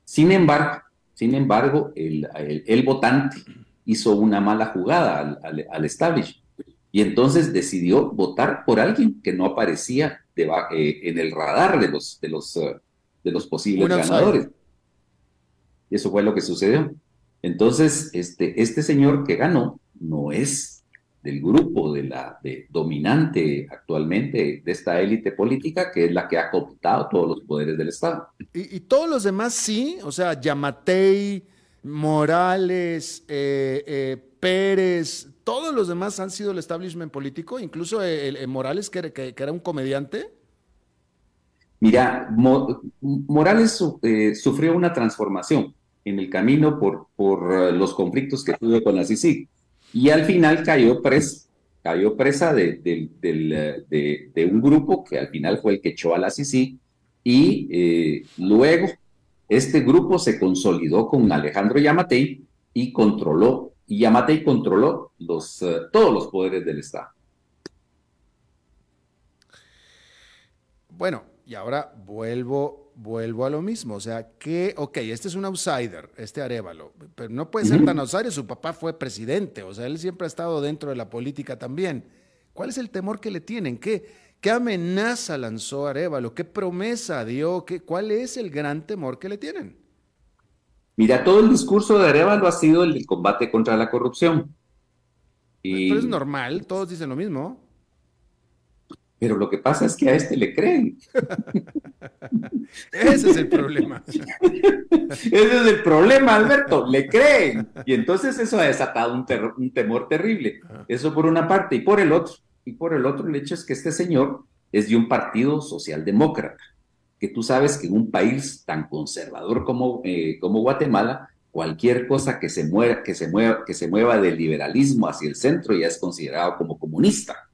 Sin embargo, sin embargo el, el, votante hizo una mala jugada al, al, establishment y entonces decidió votar por alguien que no aparecía eh, en el radar de los, de los, eh, de los posibles ganadores. Y eso fue lo que sucedió. Entonces, este, este señor que ganó no es del grupo de la de, dominante actualmente de esta élite política, que es la que ha cooptado todos los poderes del Estado. Y, todos los demás sí, o sea, Yamatei, Morales, eh, eh, Pérez, todos los demás han sido el establishment político, incluso el, Morales, que, que, era un comediante. Mira, Morales eh, sufrió una transformación en el camino por, por los conflictos que tuvo con la CICIG y al final cayó presa, presa de, un grupo que al final fue el que echó a la Sisi y eh, luego este grupo se consolidó con Alejandro Yamatei y controló, y controló eh, todos los poderes del Estado. Bueno, y ahora vuelvo vuelvo a lo mismo. O sea, que, ok, este es un outsider, este Arevalo, pero no puede ser tan outsider. Su papá fue presidente, o sea, él siempre ha estado dentro de la política también. ¿Cuál es el temor que le tienen? ¿Qué, qué amenaza lanzó Arevalo? ¿Qué promesa dio? ¿Qué, ¿Cuál es el gran temor que le tienen? Mira, todo el discurso de Arevalo ha sido el combate contra la corrupción. Y... Pero es normal, todos dicen lo mismo. Pero lo que pasa es que a este le creen. Ese es el problema. Ese es el problema, Alberto. Le creen. Y entonces eso ha desatado un, un temor terrible. Eso por una parte. Y por el otro, y por el otro, el hecho es que este señor es de un partido socialdemócrata. Que tú sabes que en un país tan conservador como, eh, como Guatemala, cualquier cosa que se, mueva, que, se mueva, que se mueva del liberalismo hacia el centro ya es considerado como comunista.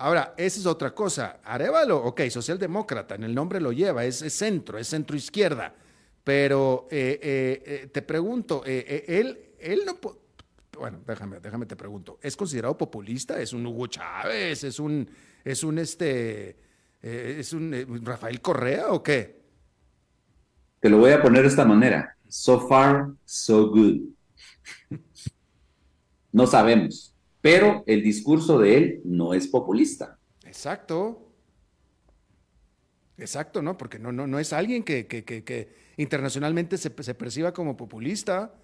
Ahora, esa es otra cosa. Arevalo, ok, socialdemócrata, en el nombre lo lleva, es, centro, es centro izquierda. Pero eh, eh, eh, te pregunto, él, él no. Bueno, déjame, déjame te pregunto. ¿Es considerado populista? ¿Es un Hugo Chávez? ¿Es un, es un este, es un Rafael Correa o qué? Te lo voy a poner de esta manera. So far, so good. No sabemos pero el discurso de él no es populista. Exacto. Exacto, ¿no? Porque no, no, no es alguien que, que, internacionalmente se, se, perciba como populista.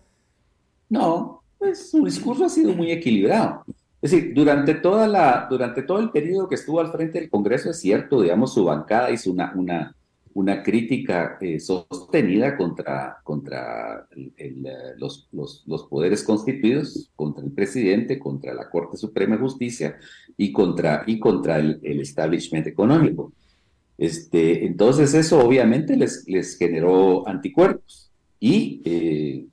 No, pues su discurso ha sido muy equilibrado. Es decir, durante, toda la, durante todo el periodo que estuvo al frente del Congreso, es cierto, digamos, su bancada hizo una, una, una crítica eh, sostenida contra, contra eh, los, los, poderes constituidos, contra el presidente, contra la Corte Suprema de Justicia y contra, y contra el, establishment económico. Este, entonces eso obviamente les, les generó anticuerpos y eh,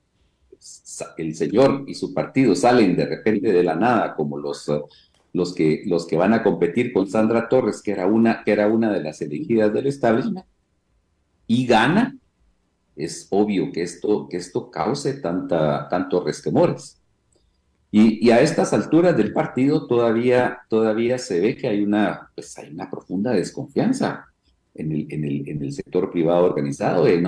el señor y su partido salen de repente de la nada como los, los, que, los que van a competir con Sandra Torres, que era una, que era una de las elegidas del establishment y gana, es obvio que esto, que esto cause tanta, tantos resquemores. Y, a estas alturas del partido todavía, todavía se ve que hay una, pues hay una profunda desconfianza. En el, en el, en el sector privado organizado y,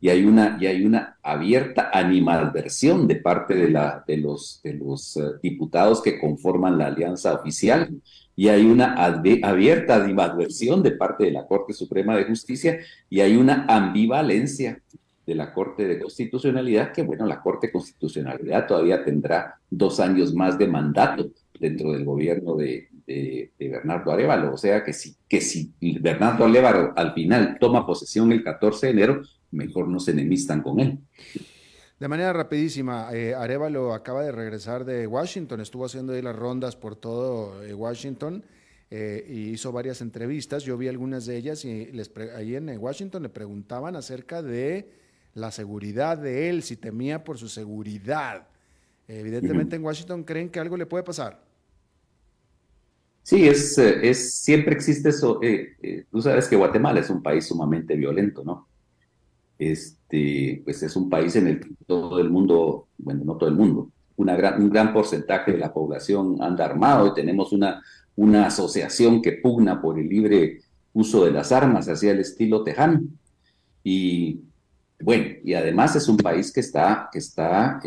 y, hay una, y hay una abierta animadversión de parte de, la, de los, de los eh, diputados que conforman la alianza oficial y hay una abierta animadversión de parte de la Corte Suprema de Justicia y hay una ambivalencia de la Corte de Constitucionalidad, que bueno, la Corte Constitucionalidad todavía tendrá dos años más de mandato dentro del gobierno de, de, Bernardo Arevalo. O sea que si, que si Bernardo Arevalo al final toma posesión el 14 de enero, mejor no se enemistan con él. De manera rapidísima, eh, Arevalo acaba de regresar de Washington, estuvo haciendo ahí las rondas por todo eh, Washington eh, y hizo varias entrevistas. Yo vi algunas de ellas y les ahí en Washington le preguntaban acerca de la seguridad de él, si temía por su seguridad. Evidentemente en Washington creen que algo le puede pasar. Sí, es, eh, es, siempre existe eso. Eh, eh, tú sabes que Guatemala es un país sumamente violento, ¿no? Este, pues es un país en el que todo el mundo, bueno, no todo el mundo, gran, un gran porcentaje de la población anda armado y tenemos una, una asociación que pugna por el libre uso de las armas hacia el estilo tejano. Y bueno, y además es un país que está, que está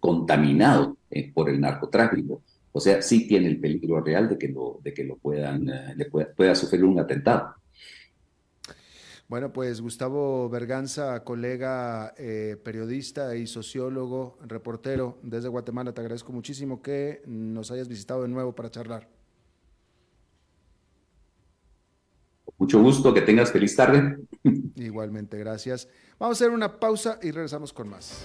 contaminado por el narcotráfico. O sea, sí tiene el peligro real de que lo, de que lo puedan, eh, le pueda, sufrir un atentado. Bueno, pues Gustavo Berganza, colega eh, periodista y sociólogo, reportero desde Guatemala, te agradezco muchísimo que nos hayas visitado de nuevo para charlar. Mucho gusto, que tengas feliz tarde. Igualmente, gracias. Vamos a hacer una pausa y regresamos con más.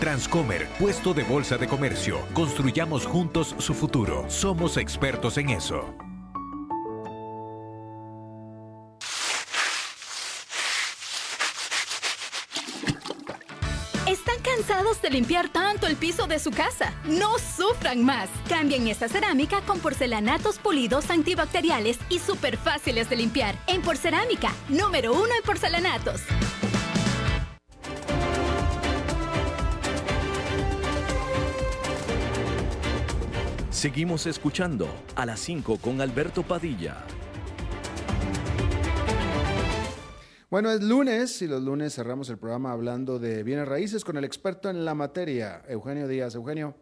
Transcomer, puesto de bolsa de comercio. Construyamos juntos su futuro. Somos expertos en eso. ¿Están cansados de limpiar tanto el piso de su casa? No sufran más. Cambien esta cerámica con porcelanatos pulidos antibacteriales y súper fáciles de limpiar. En Porcerámica, número uno en porcelanatos. Seguimos escuchando a las 5 con Alberto Padilla. Bueno, es lunes y los lunes cerramos el programa hablando de bienes raíces con el experto en la materia, Eugenio Díaz. Eugenio.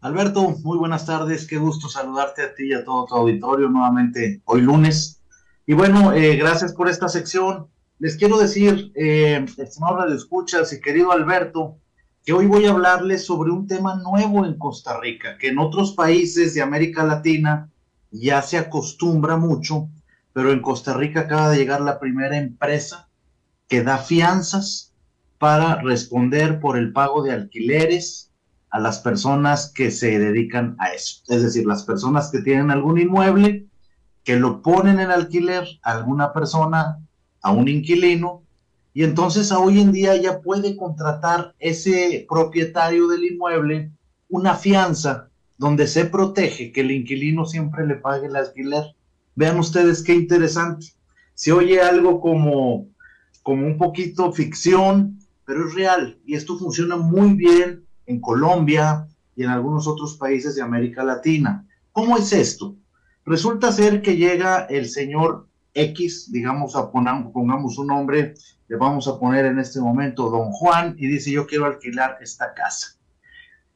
Alberto, muy buenas tardes, qué gusto saludarte a ti y a todo tu auditorio nuevamente hoy lunes. Y bueno, eh, gracias por esta sección. Les quiero decir, eh, estimado Radio Escuchas y querido Alberto, que hoy voy a hablarles sobre un tema nuevo en Costa Rica, que en otros países de América Latina ya se acostumbra mucho, pero en Costa Rica acaba de llegar la primera empresa que da fianzas para responder por el pago de alquileres a las personas que se dedican a eso. Es decir, las personas que tienen algún inmueble, que lo ponen en alquiler a alguna persona, a un inquilino, y entonces hoy en día ya puede contratar ese propietario del inmueble una fianza donde se protege que el inquilino siempre le pague el alquiler. Vean ustedes qué interesante. Se oye algo como, como un poquito ficción, pero es real. Y esto funciona muy bien en Colombia y en algunos otros países de América Latina. ¿Cómo es esto? Resulta ser que llega el señor X, digamos, pongamos un nombre le vamos a poner en este momento don Juan y dice yo quiero alquilar esta casa.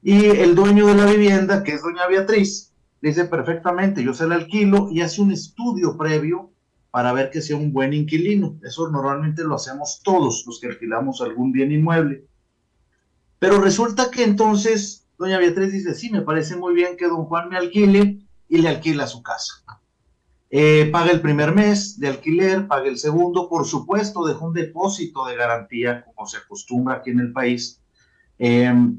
Y el dueño de la vivienda, que es doña Beatriz, dice perfectamente, yo se la alquilo y hace un estudio previo para ver que sea un buen inquilino. Eso normalmente lo hacemos todos los que alquilamos algún bien inmueble. Pero resulta que entonces doña Beatriz dice, sí, me parece muy bien que don Juan me alquile y le alquila su casa. Eh, paga el primer mes de alquiler, paga el segundo, por supuesto, deja un depósito de garantía, como se acostumbra aquí en el país, em,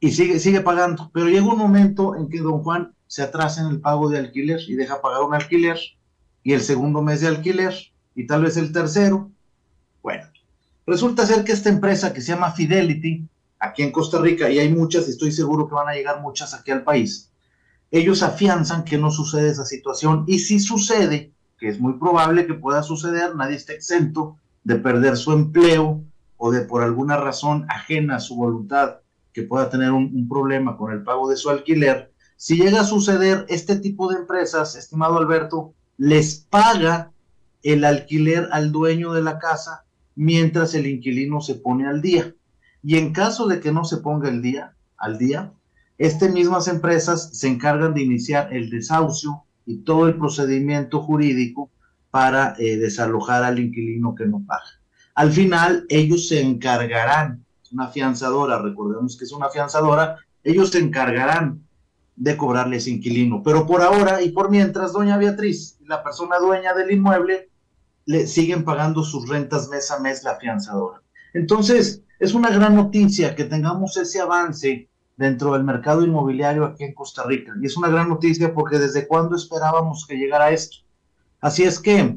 y sigue, sigue pagando. Pero llega un momento en que don Juan se atrasa en el pago de alquiler y deja pagar un alquiler, y el segundo mes de alquiler y tal vez el tercero. Bueno, resulta ser que esta empresa que se llama Fidelity, aquí en Costa Rica, y hay muchas, y estoy seguro que van a llegar muchas aquí al país, ellos afianzan que no sucede esa situación y si sucede, que es muy probable que pueda suceder, nadie está exento de perder su empleo o de por alguna razón ajena a su voluntad que pueda tener un, un problema con el pago de su alquiler, si llega a suceder, este tipo de empresas, estimado Alberto, les paga el alquiler al dueño de la casa mientras el inquilino se pone al día. Y en caso de que no se ponga el día, al día, estas mismas empresas se encargan de iniciar el desahucio y todo el procedimiento jurídico para eh, desalojar al inquilino que no paga. Al final, ellos se encargarán, una fianzadora, recordemos que es una fianzadora, ellos se encargarán de cobrarle ese inquilino. Pero por ahora y por mientras, doña Beatriz, la persona dueña del inmueble, le siguen pagando sus rentas mes a mes la fianzadora. Entonces, es una gran noticia que tengamos ese avance dentro del mercado inmobiliario aquí en Costa Rica. Y es una gran noticia porque desde cuándo esperábamos que llegara esto. Así es que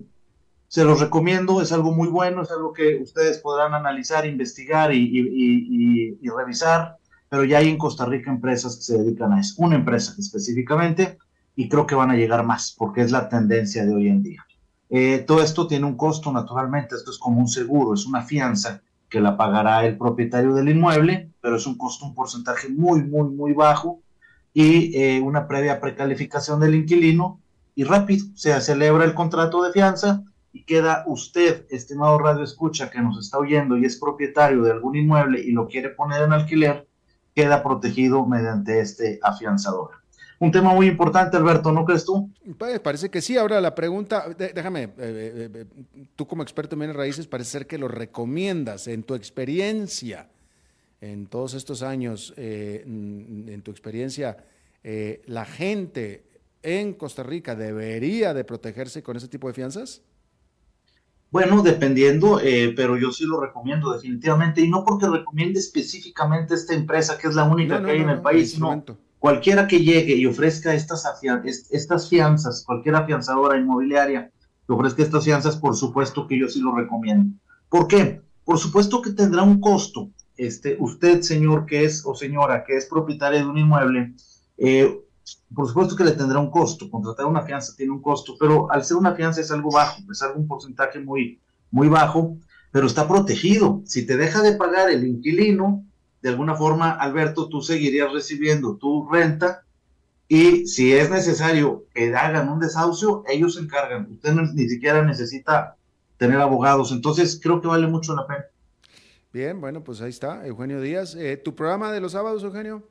se los recomiendo, es algo muy bueno, es algo que ustedes podrán analizar, investigar y, y, y revisar pero ya hay en Costa Rica empresas que se dedican a eso, una empresa específicamente, y creo que van a llegar más, porque es la tendencia de hoy en día. Eh, todo esto tiene un costo, naturalmente, esto es como un seguro, es una fianza que la pagará el propietario del inmueble, pero es un costo, un porcentaje muy, muy, muy bajo, y eh, una previa precalificación del inquilino, y rápido, se celebra el contrato de fianza, y queda usted, estimado Radio Escucha, que nos está oyendo y es propietario de algún inmueble y lo quiere poner en alquiler, queda protegido mediante este afianzador. Un tema muy importante, Alberto, ¿no crees tú? Pues, parece que sí. Ahora la pregunta, déjame, eh, eh, tú como experto en bienes raíces, parece ser que lo recomiendas en tu experiencia, en todos estos años, en tu experiencia, la gente en Costa Rica debería de protegerse con ese tipo de fianzas. Bueno, dependiendo, eh, pero yo sí lo recomiendo definitivamente, y no porque recomiende específicamente esta empresa, que es la única que hay en el país, sino cualquiera que llegue y ofrezca estas, estas fianzas, cualquier afianzadora inmobiliaria que ofrezca estas fianzas, por supuesto que yo sí lo recomiendo. ¿Por qué? Por supuesto que tendrá un costo. Este, usted, señor que es, o señora que es propietaria de un inmueble, eh, por supuesto que le tendrá un costo, contratar una fianza tiene un costo, pero al ser una fianza es algo bajo, es algo un porcentaje muy, muy bajo, pero está protegido. Si te deja de pagar el inquilino, de alguna forma, Alberto, tú seguirías recibiendo tu renta y si es necesario que hagan un desahucio, ellos se encargan. Usted ni siquiera necesita tener abogados, entonces creo que vale mucho la pena. Bien, bueno, pues ahí está, Eugenio Díaz. Eh, ¿Tu programa de los sábados, Eugenio?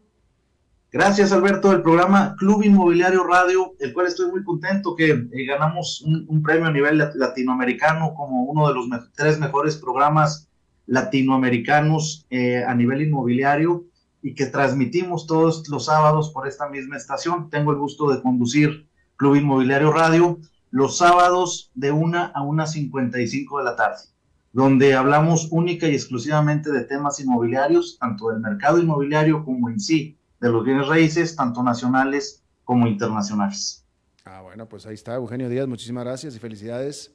Gracias, Alberto, del programa Club Inmobiliario Radio, el cual estoy muy contento que eh, ganamos un, premio a nivel latinoamericano como uno de los tres mejores programas latinoamericanos eh, a nivel inmobiliario y que transmitimos todos los sábados por esta misma estación. Tengo el gusto de conducir Club Inmobiliario Radio los sábados de una a una cincuenta y cinco de la tarde, donde hablamos única y exclusivamente de temas inmobiliarios, tanto del mercado inmobiliario como en sí de los bienes raíces, tanto nacionales como internacionales. Ah, bueno, pues ahí está, Eugenio Díaz, muchísimas gracias y felicidades.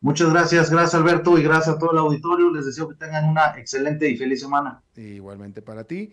Muchas gracias, gracias Alberto y gracias a todo el auditorio. Les deseo que tengan una excelente y feliz semana. Igualmente para ti.